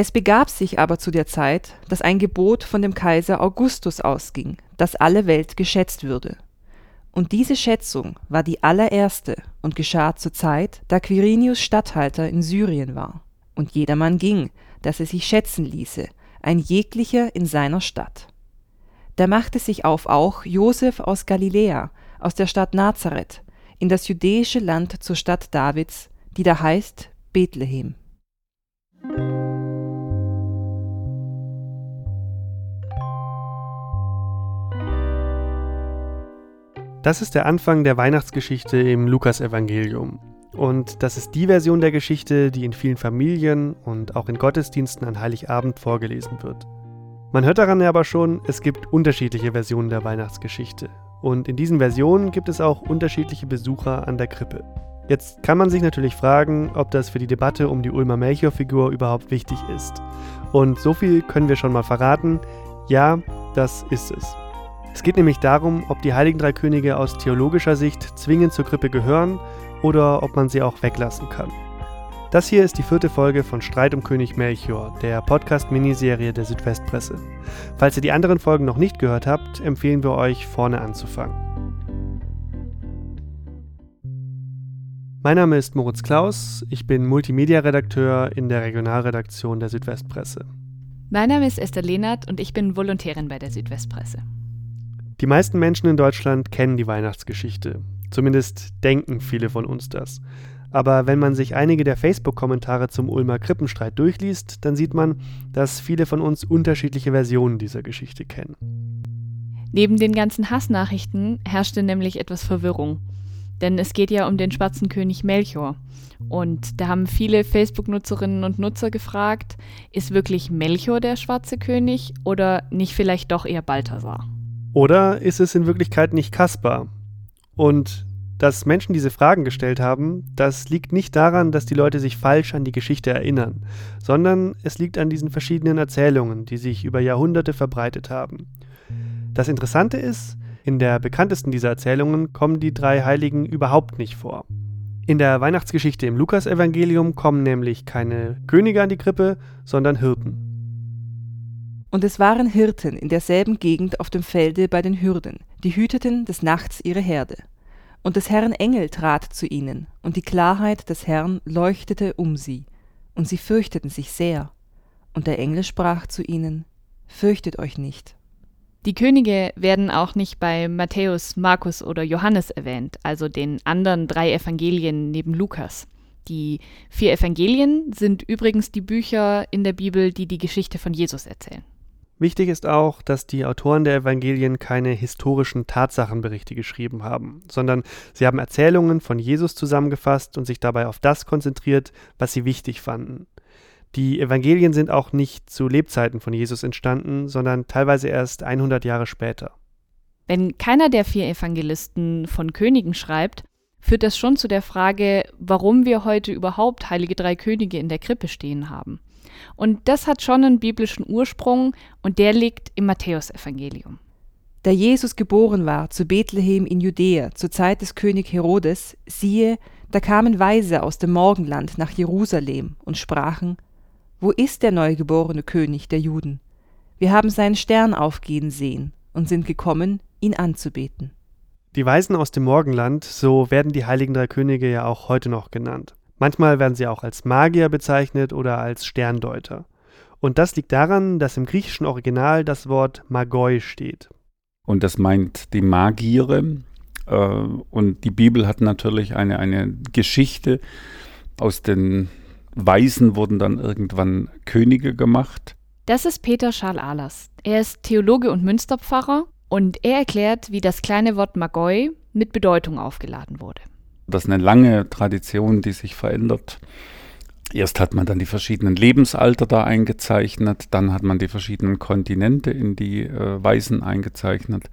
Es begab sich aber zu der Zeit, dass ein Gebot von dem Kaiser Augustus ausging, dass alle Welt geschätzt würde. Und diese Schätzung war die allererste und geschah zur Zeit, da Quirinius Statthalter in Syrien war. Und jedermann ging, dass er sich schätzen ließe, ein jeglicher in seiner Stadt. Da machte sich auf auch Josef aus Galiläa, aus der Stadt Nazareth, in das judäische Land zur Stadt Davids, die da heißt Bethlehem. Das ist der Anfang der Weihnachtsgeschichte im Lukasevangelium. Und das ist die Version der Geschichte, die in vielen Familien und auch in Gottesdiensten an Heiligabend vorgelesen wird. Man hört daran aber schon, es gibt unterschiedliche Versionen der Weihnachtsgeschichte. Und in diesen Versionen gibt es auch unterschiedliche Besucher an der Krippe. Jetzt kann man sich natürlich fragen, ob das für die Debatte um die Ulmer Melchior-Figur überhaupt wichtig ist. Und so viel können wir schon mal verraten. Ja, das ist es. Es geht nämlich darum, ob die Heiligen Drei Könige aus theologischer Sicht zwingend zur Krippe gehören oder ob man sie auch weglassen kann. Das hier ist die vierte Folge von Streit um König Melchior, der Podcast-Miniserie der Südwestpresse. Falls ihr die anderen Folgen noch nicht gehört habt, empfehlen wir euch, vorne anzufangen. Mein Name ist Moritz Klaus, ich bin Multimedia-Redakteur in der Regionalredaktion der Südwestpresse. Mein Name ist Esther Lehnert und ich bin Volontärin bei der Südwestpresse. Die meisten Menschen in Deutschland kennen die Weihnachtsgeschichte. Zumindest denken viele von uns das. Aber wenn man sich einige der Facebook-Kommentare zum Ulmer Krippenstreit durchliest, dann sieht man, dass viele von uns unterschiedliche Versionen dieser Geschichte kennen. Neben den ganzen Hassnachrichten herrschte nämlich etwas Verwirrung. Denn es geht ja um den schwarzen König Melchior. Und da haben viele Facebook-Nutzerinnen und Nutzer gefragt, ist wirklich Melchior der schwarze König oder nicht vielleicht doch eher Balthasar? Oder ist es in Wirklichkeit nicht Kaspar? Und dass Menschen diese Fragen gestellt haben, das liegt nicht daran, dass die Leute sich falsch an die Geschichte erinnern, sondern es liegt an diesen verschiedenen Erzählungen, die sich über Jahrhunderte verbreitet haben. Das Interessante ist, in der bekanntesten dieser Erzählungen kommen die drei Heiligen überhaupt nicht vor. In der Weihnachtsgeschichte im Lukasevangelium kommen nämlich keine Könige an die Krippe, sondern Hirten. Und es waren Hirten in derselben Gegend auf dem Felde bei den Hürden, die hüteten des Nachts ihre Herde. Und des Herrn Engel trat zu ihnen, und die Klarheit des Herrn leuchtete um sie, und sie fürchteten sich sehr. Und der Engel sprach zu ihnen, Fürchtet euch nicht. Die Könige werden auch nicht bei Matthäus, Markus oder Johannes erwähnt, also den anderen drei Evangelien neben Lukas. Die vier Evangelien sind übrigens die Bücher in der Bibel, die die Geschichte von Jesus erzählen. Wichtig ist auch, dass die Autoren der Evangelien keine historischen Tatsachenberichte geschrieben haben, sondern sie haben Erzählungen von Jesus zusammengefasst und sich dabei auf das konzentriert, was sie wichtig fanden. Die Evangelien sind auch nicht zu Lebzeiten von Jesus entstanden, sondern teilweise erst 100 Jahre später. Wenn keiner der vier Evangelisten von Königen schreibt, führt das schon zu der Frage, warum wir heute überhaupt heilige drei Könige in der Krippe stehen haben. Und das hat schon einen biblischen Ursprung und der liegt im Matthäusevangelium. Da Jesus geboren war zu Bethlehem in Judäa zur Zeit des König Herodes, siehe, da kamen Weise aus dem Morgenland nach Jerusalem und sprachen, Wo ist der neugeborene König der Juden? Wir haben seinen Stern aufgehen sehen und sind gekommen, ihn anzubeten. Die Weisen aus dem Morgenland, so werden die heiligen drei Könige ja auch heute noch genannt. Manchmal werden sie auch als Magier bezeichnet oder als Sterndeuter. Und das liegt daran, dass im griechischen Original das Wort Magoi steht. Und das meint die Magiere. Äh, und die Bibel hat natürlich eine, eine Geschichte. Aus den Weisen wurden dann irgendwann Könige gemacht. Das ist Peter Schal-Ahlers. Er ist Theologe und Münsterpfarrer und er erklärt, wie das kleine Wort Magoi mit Bedeutung aufgeladen wurde. Das ist eine lange Tradition, die sich verändert. Erst hat man dann die verschiedenen Lebensalter da eingezeichnet, dann hat man die verschiedenen Kontinente in die äh, Weisen eingezeichnet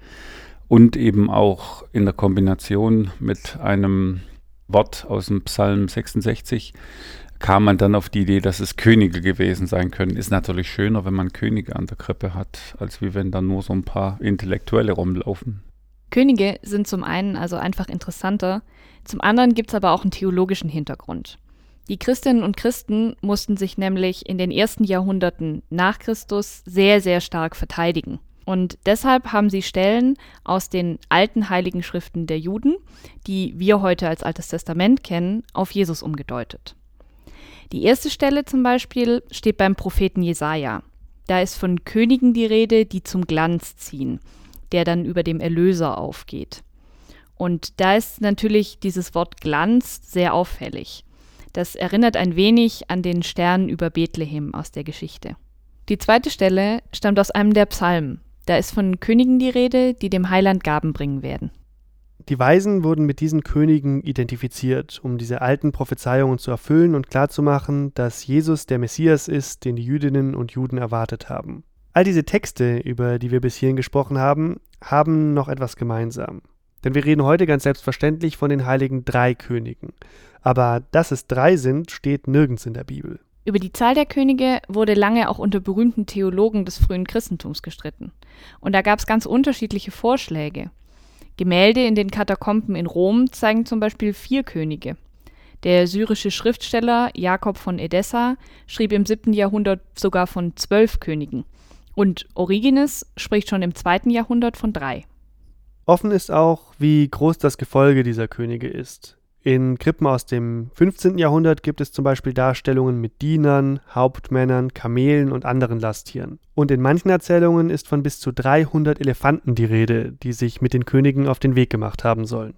und eben auch in der Kombination mit einem Wort aus dem Psalm 66 kam man dann auf die Idee, dass es Könige gewesen sein können. Ist natürlich schöner, wenn man Könige an der Krippe hat, als wie wenn da nur so ein paar Intellektuelle rumlaufen. Könige sind zum einen also einfach interessanter, zum anderen gibt es aber auch einen theologischen Hintergrund. Die Christinnen und Christen mussten sich nämlich in den ersten Jahrhunderten nach Christus sehr, sehr stark verteidigen. Und deshalb haben sie Stellen aus den alten heiligen Schriften der Juden, die wir heute als Altes Testament kennen, auf Jesus umgedeutet. Die erste Stelle zum Beispiel steht beim Propheten Jesaja. Da ist von Königen die Rede, die zum Glanz ziehen, der dann über dem Erlöser aufgeht. Und da ist natürlich dieses Wort Glanz sehr auffällig. Das erinnert ein wenig an den Stern über Bethlehem aus der Geschichte. Die zweite Stelle stammt aus einem der Psalmen. Da ist von Königen die Rede, die dem Heiland Gaben bringen werden. Die Weisen wurden mit diesen Königen identifiziert, um diese alten Prophezeiungen zu erfüllen und klarzumachen, dass Jesus der Messias ist, den die Jüdinnen und Juden erwartet haben. All diese Texte, über die wir bis hierhin gesprochen haben, haben noch etwas gemeinsam. Denn wir reden heute ganz selbstverständlich von den heiligen drei Königen. Aber dass es drei sind, steht nirgends in der Bibel. Über die Zahl der Könige wurde lange auch unter berühmten Theologen des frühen Christentums gestritten. Und da gab es ganz unterschiedliche Vorschläge. Gemälde in den Katakomben in Rom zeigen zum Beispiel vier Könige. Der syrische Schriftsteller Jakob von Edessa schrieb im 7. Jahrhundert sogar von zwölf Königen. Und Origenes spricht schon im 2. Jahrhundert von drei. Offen ist auch, wie groß das Gefolge dieser Könige ist. In Krippen aus dem 15. Jahrhundert gibt es zum Beispiel Darstellungen mit Dienern, Hauptmännern, Kamelen und anderen Lasttieren. Und in manchen Erzählungen ist von bis zu 300 Elefanten die Rede, die sich mit den Königen auf den Weg gemacht haben sollen.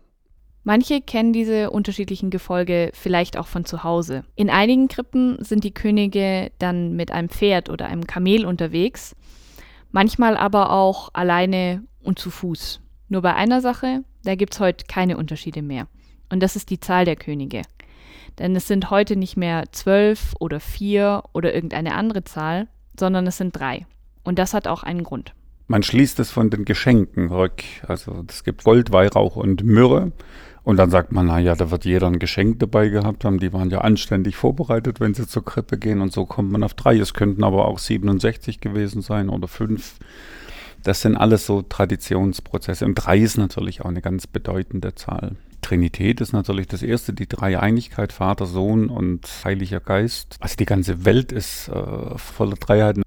Manche kennen diese unterschiedlichen Gefolge vielleicht auch von zu Hause. In einigen Krippen sind die Könige dann mit einem Pferd oder einem Kamel unterwegs, manchmal aber auch alleine und zu Fuß. Nur bei einer Sache, da gibt es heute keine Unterschiede mehr. Und das ist die Zahl der Könige. Denn es sind heute nicht mehr zwölf oder vier oder irgendeine andere Zahl, sondern es sind drei. Und das hat auch einen Grund. Man schließt es von den Geschenken rück. Also es gibt Gold, Weihrauch und Myrrhe. Und dann sagt man, naja, da wird jeder ein Geschenk dabei gehabt haben. Die waren ja anständig vorbereitet, wenn sie zur Krippe gehen. Und so kommt man auf drei. Es könnten aber auch 67 gewesen sein oder fünf. Das sind alles so Traditionsprozesse. Und drei ist natürlich auch eine ganz bedeutende Zahl. Trinität ist natürlich das erste, die Dreieinigkeit, Vater, Sohn und Heiliger Geist. Also die ganze Welt ist äh, voller Dreiheit.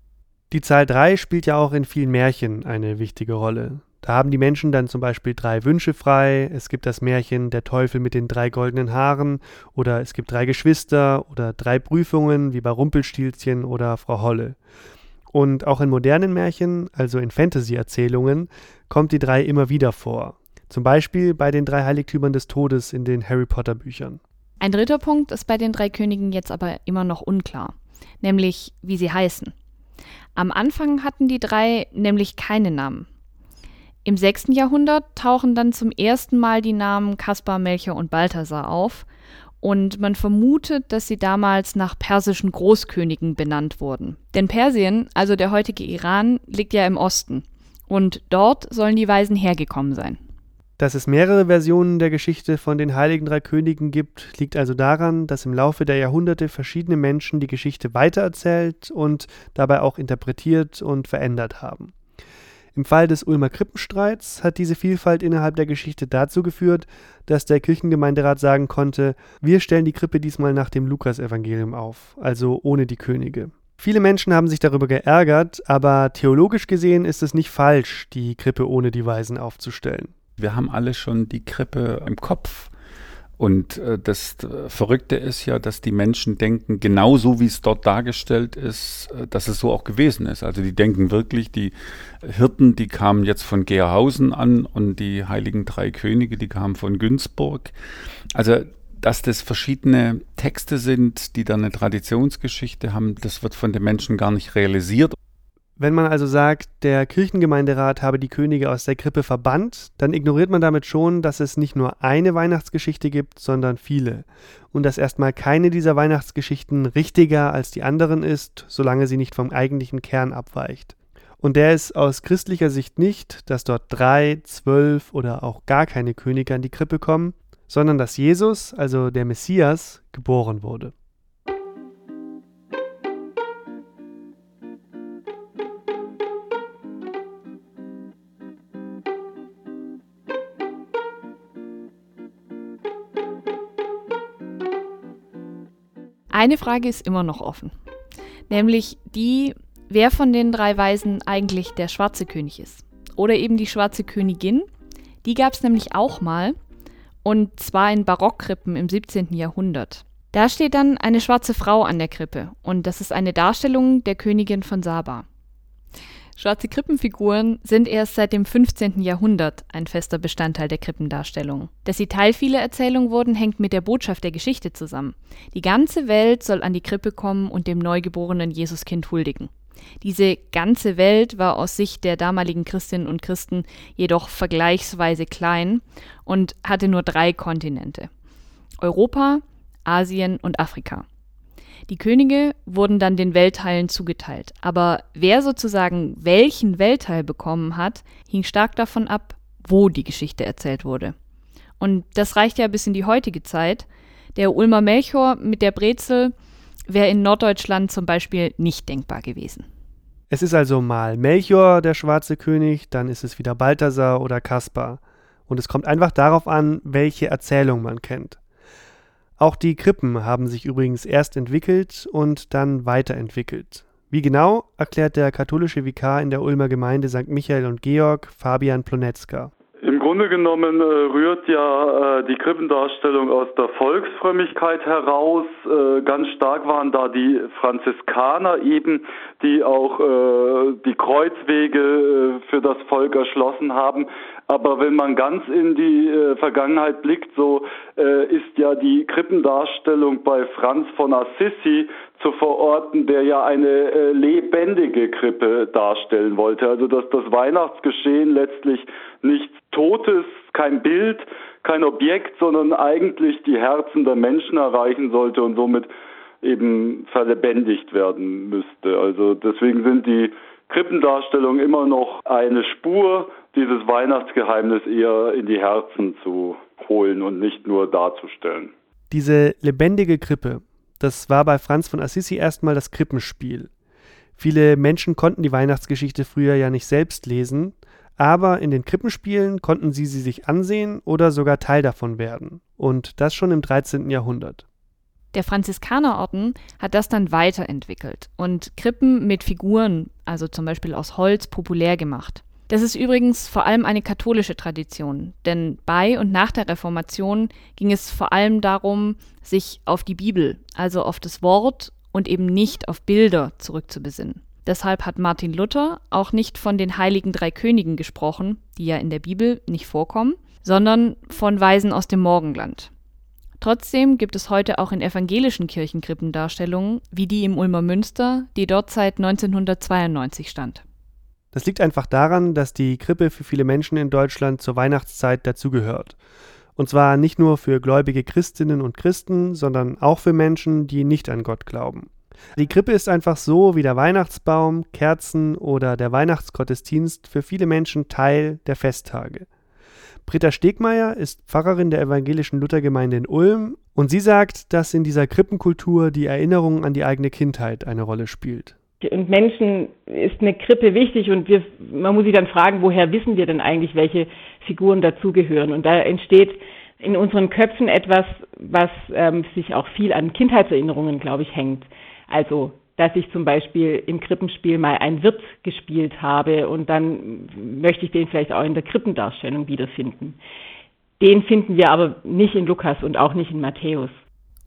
Die Zahl drei spielt ja auch in vielen Märchen eine wichtige Rolle. Da haben die Menschen dann zum Beispiel drei Wünsche frei. Es gibt das Märchen Der Teufel mit den drei goldenen Haaren oder es gibt drei Geschwister oder drei Prüfungen wie bei Rumpelstilzchen oder Frau Holle. Und auch in modernen Märchen, also in Fantasy-Erzählungen, kommt die drei immer wieder vor. Zum Beispiel bei den drei Heiligtümern des Todes in den Harry Potter Büchern. Ein dritter Punkt ist bei den drei Königen jetzt aber immer noch unklar, nämlich wie sie heißen. Am Anfang hatten die drei nämlich keine Namen. Im 6. Jahrhundert tauchen dann zum ersten Mal die Namen Kaspar, Melchior und Balthasar auf und man vermutet, dass sie damals nach persischen Großkönigen benannt wurden. Denn Persien, also der heutige Iran, liegt ja im Osten und dort sollen die Weisen hergekommen sein. Dass es mehrere Versionen der Geschichte von den Heiligen Drei Königen gibt, liegt also daran, dass im Laufe der Jahrhunderte verschiedene Menschen die Geschichte weitererzählt und dabei auch interpretiert und verändert haben. Im Fall des Ulmer Krippenstreits hat diese Vielfalt innerhalb der Geschichte dazu geführt, dass der Kirchengemeinderat sagen konnte, wir stellen die Krippe diesmal nach dem Lukasevangelium auf, also ohne die Könige. Viele Menschen haben sich darüber geärgert, aber theologisch gesehen ist es nicht falsch, die Krippe ohne die Weisen aufzustellen wir haben alle schon die Krippe im Kopf. Und äh, das äh, Verrückte ist ja, dass die Menschen denken, genauso wie es dort dargestellt ist, äh, dass es so auch gewesen ist. Also die denken wirklich, die Hirten, die kamen jetzt von Gerhausen an und die heiligen drei Könige, die kamen von Günzburg. Also dass das verschiedene Texte sind, die dann eine Traditionsgeschichte haben, das wird von den Menschen gar nicht realisiert. Wenn man also sagt, der Kirchengemeinderat habe die Könige aus der Krippe verbannt, dann ignoriert man damit schon, dass es nicht nur eine Weihnachtsgeschichte gibt, sondern viele. Und dass erstmal keine dieser Weihnachtsgeschichten richtiger als die anderen ist, solange sie nicht vom eigentlichen Kern abweicht. Und der ist aus christlicher Sicht nicht, dass dort drei, zwölf oder auch gar keine Könige an die Krippe kommen, sondern dass Jesus, also der Messias, geboren wurde. Eine Frage ist immer noch offen, nämlich die, wer von den drei Weisen eigentlich der schwarze König ist. Oder eben die schwarze Königin. Die gab es nämlich auch mal, und zwar in Barockkrippen im 17. Jahrhundert. Da steht dann eine schwarze Frau an der Krippe, und das ist eine Darstellung der Königin von Saba. Schwarze Krippenfiguren sind erst seit dem 15. Jahrhundert ein fester Bestandteil der Krippendarstellung. Dass sie Teil vieler Erzählungen wurden, hängt mit der Botschaft der Geschichte zusammen. Die ganze Welt soll an die Krippe kommen und dem neugeborenen Jesuskind huldigen. Diese ganze Welt war aus Sicht der damaligen Christinnen und Christen jedoch vergleichsweise klein und hatte nur drei Kontinente. Europa, Asien und Afrika. Die Könige wurden dann den Weltteilen zugeteilt, aber wer sozusagen welchen Weltteil bekommen hat, hing stark davon ab, wo die Geschichte erzählt wurde. Und das reicht ja bis in die heutige Zeit. Der Ulmer Melchior mit der Brezel wäre in Norddeutschland zum Beispiel nicht denkbar gewesen. Es ist also mal Melchior der schwarze König, dann ist es wieder Balthasar oder Kaspar. Und es kommt einfach darauf an, welche Erzählung man kennt. Auch die Krippen haben sich übrigens erst entwickelt und dann weiterentwickelt. Wie genau, erklärt der katholische Vikar in der Ulmer Gemeinde St. Michael und Georg, Fabian Plonetzka. Im Grunde genommen äh, rührt ja äh, die Krippendarstellung aus der Volksfrömmigkeit heraus. Äh, ganz stark waren da die Franziskaner eben, die auch äh, die Kreuzwege äh, für das Volk erschlossen haben. Aber wenn man ganz in die äh, Vergangenheit blickt, so ist ja die Krippendarstellung bei Franz von Assisi zu verorten, der ja eine lebendige Krippe darstellen wollte. Also dass das Weihnachtsgeschehen letztlich nichts Totes, kein Bild, kein Objekt, sondern eigentlich die Herzen der Menschen erreichen sollte und somit eben verlebendigt werden müsste. Also deswegen sind die Krippendarstellungen immer noch eine Spur, dieses Weihnachtsgeheimnis eher in die Herzen zu holen und nicht nur darzustellen. Diese lebendige Krippe, das war bei Franz von Assisi erstmal das Krippenspiel. Viele Menschen konnten die Weihnachtsgeschichte früher ja nicht selbst lesen, aber in den Krippenspielen konnten sie sie sich ansehen oder sogar Teil davon werden. Und das schon im 13. Jahrhundert. Der Franziskanerorden hat das dann weiterentwickelt und Krippen mit Figuren, also zum Beispiel aus Holz, populär gemacht. Das ist übrigens vor allem eine katholische Tradition, denn bei und nach der Reformation ging es vor allem darum, sich auf die Bibel, also auf das Wort und eben nicht auf Bilder zurückzubesinnen. Deshalb hat Martin Luther auch nicht von den heiligen drei Königen gesprochen, die ja in der Bibel nicht vorkommen, sondern von Weisen aus dem Morgenland. Trotzdem gibt es heute auch in evangelischen Kirchen Krippendarstellungen, wie die im Ulmer Münster, die dort seit 1992 stand. Das liegt einfach daran, dass die Krippe für viele Menschen in Deutschland zur Weihnachtszeit dazugehört. Und zwar nicht nur für gläubige Christinnen und Christen, sondern auch für Menschen, die nicht an Gott glauben. Die Krippe ist einfach so wie der Weihnachtsbaum, Kerzen oder der Weihnachtsgottesdienst für viele Menschen Teil der Festtage. Britta Stegmeier ist Pfarrerin der evangelischen Luthergemeinde in Ulm und sie sagt, dass in dieser Krippenkultur die Erinnerung an die eigene Kindheit eine Rolle spielt. Und Menschen ist eine Krippe wichtig und wir, man muss sich dann fragen, woher wissen wir denn eigentlich, welche Figuren dazugehören? Und da entsteht in unseren Köpfen etwas, was ähm, sich auch viel an Kindheitserinnerungen, glaube ich, hängt. Also, dass ich zum Beispiel im Krippenspiel mal einen Wirt gespielt habe und dann möchte ich den vielleicht auch in der Krippendarstellung wiederfinden. Den finden wir aber nicht in Lukas und auch nicht in Matthäus.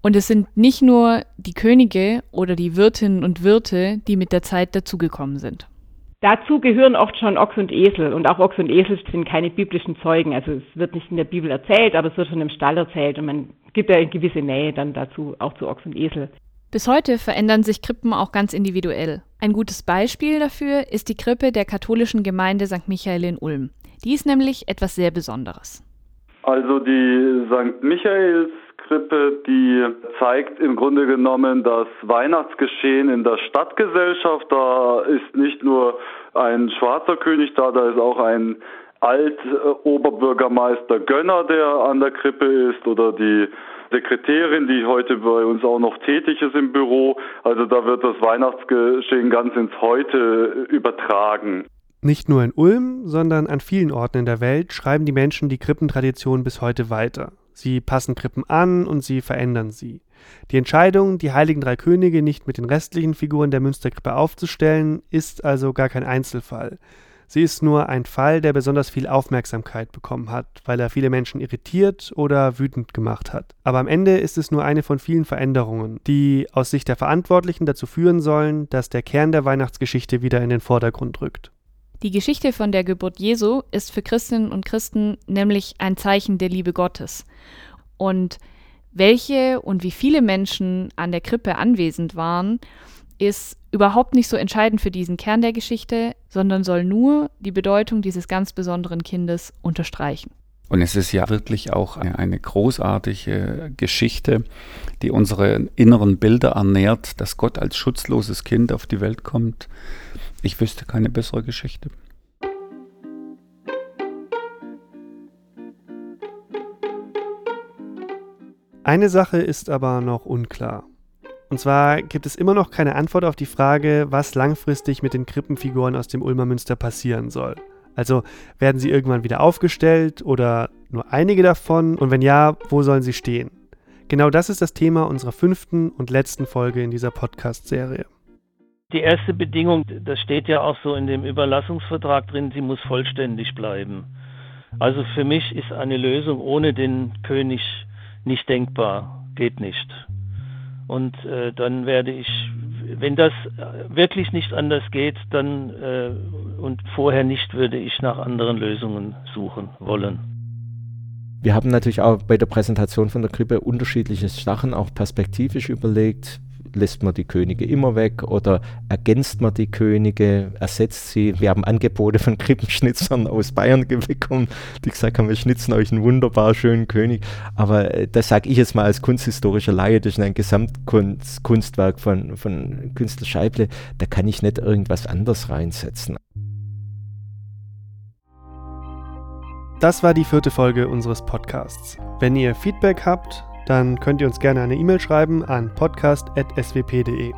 Und es sind nicht nur die Könige oder die Wirtinnen und Wirte, die mit der Zeit dazugekommen sind. Dazu gehören oft schon Ochs und Esel. Und auch Ochs und Esel sind keine biblischen Zeugen. Also es wird nicht in der Bibel erzählt, aber es wird schon im Stall erzählt. Und man gibt ja eine gewisse Nähe dann dazu, auch zu Ochs und Esel. Bis heute verändern sich Krippen auch ganz individuell. Ein gutes Beispiel dafür ist die Krippe der katholischen Gemeinde St. Michael in Ulm. Die ist nämlich etwas sehr Besonderes. Also die St. Michaelskrippe, die zeigt im Grunde genommen das Weihnachtsgeschehen in der Stadtgesellschaft. Da ist nicht nur ein schwarzer König da, da ist auch ein Alt-Oberbürgermeister Gönner, der an der Krippe ist, oder die Sekretärin, die heute bei uns auch noch tätig ist im Büro. Also da wird das Weihnachtsgeschehen ganz ins Heute übertragen. Nicht nur in Ulm, sondern an vielen Orten in der Welt schreiben die Menschen die Krippentradition bis heute weiter. Sie passen Krippen an und sie verändern sie. Die Entscheidung, die heiligen drei Könige nicht mit den restlichen Figuren der Münsterkrippe aufzustellen, ist also gar kein Einzelfall. Sie ist nur ein Fall, der besonders viel Aufmerksamkeit bekommen hat, weil er viele Menschen irritiert oder wütend gemacht hat. Aber am Ende ist es nur eine von vielen Veränderungen, die aus Sicht der Verantwortlichen dazu führen sollen, dass der Kern der Weihnachtsgeschichte wieder in den Vordergrund rückt. Die Geschichte von der Geburt Jesu ist für Christinnen und Christen nämlich ein Zeichen der Liebe Gottes. Und welche und wie viele Menschen an der Krippe anwesend waren, ist überhaupt nicht so entscheidend für diesen Kern der Geschichte, sondern soll nur die Bedeutung dieses ganz besonderen Kindes unterstreichen. Und es ist ja wirklich auch eine, eine, großartige Geschichte, die unsere inneren Bilder ernährt, dass Gott als schutzloses Kind auf die Welt kommt. Ich wüsste keine bessere Geschichte. Eine Sache ist aber noch unklar. Und zwar gibt es immer noch keine Antwort auf die Frage, was langfristig mit den Krippenfiguren aus dem Ulmer Münster passieren soll. Also werden sie irgendwann wieder aufgestellt oder nur einige davon? Und wenn ja, wo sollen sie stehen? Genau das ist das Thema unserer fünften und letzten Folge in dieser Podcast-Serie. Die erste Bedingung, das steht ja auch so in dem Überlassungsvertrag drin, sie muss vollständig bleiben. Also für mich ist eine Lösung ohne den König nicht denkbar, geht nicht. Und äh, dann werde ich, wenn das wirklich nicht anders geht, dann äh, und vorher nicht, würde ich nach anderen Lösungen suchen wollen. Wir haben natürlich auch bei der Präsentation von der Krippe unterschiedliche Sachen auch perspektivisch überlegt lässt man die Könige immer weg oder ergänzt man die Könige, ersetzt sie. Wir haben Angebote von Krippenschnitzern aus Bayern bekommen, die gesagt haben, wir schnitzen euch einen wunderbar schönen König. Aber äh, das sage ich jetzt mal als kunsthistorischer Laie, das ist ein Gesamtkunstwerk von, von Künstler Scheible, da kann ich nicht irgendwas anderes reinsetzen. Das war die vierte Folge unseres Podcasts. Wenn ihr Feedback habt, dann könnt ihr uns gerne eine E-Mail schreiben an podcast.swp.de.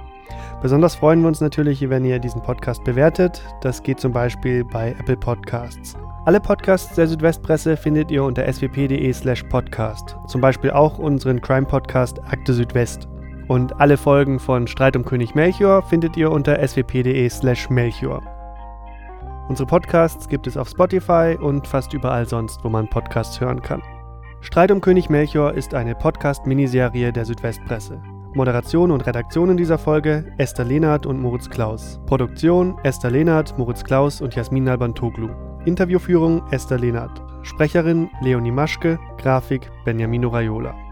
Besonders freuen wir uns natürlich, wenn ihr diesen Podcast bewertet. Das geht zum Beispiel bei Apple Podcasts. Alle Podcasts der Südwestpresse findet ihr unter swp.de/slash podcast. Zum Beispiel auch unseren Crime-Podcast Akte Südwest. Und alle Folgen von Streit um König Melchior findet ihr unter swp.de/slash Melchior. Unsere Podcasts gibt es auf Spotify und fast überall sonst, wo man Podcasts hören kann. Streit um König Melchior ist eine Podcast-Miniserie der Südwestpresse. Moderation und Redaktion in dieser Folge Esther Lehnert und Moritz Klaus. Produktion Esther Lehnert, Moritz Klaus und Jasmin Nalbantoglu. Interviewführung Esther Lehnert. Sprecherin Leonie Maschke. Grafik Benjamin Raiola.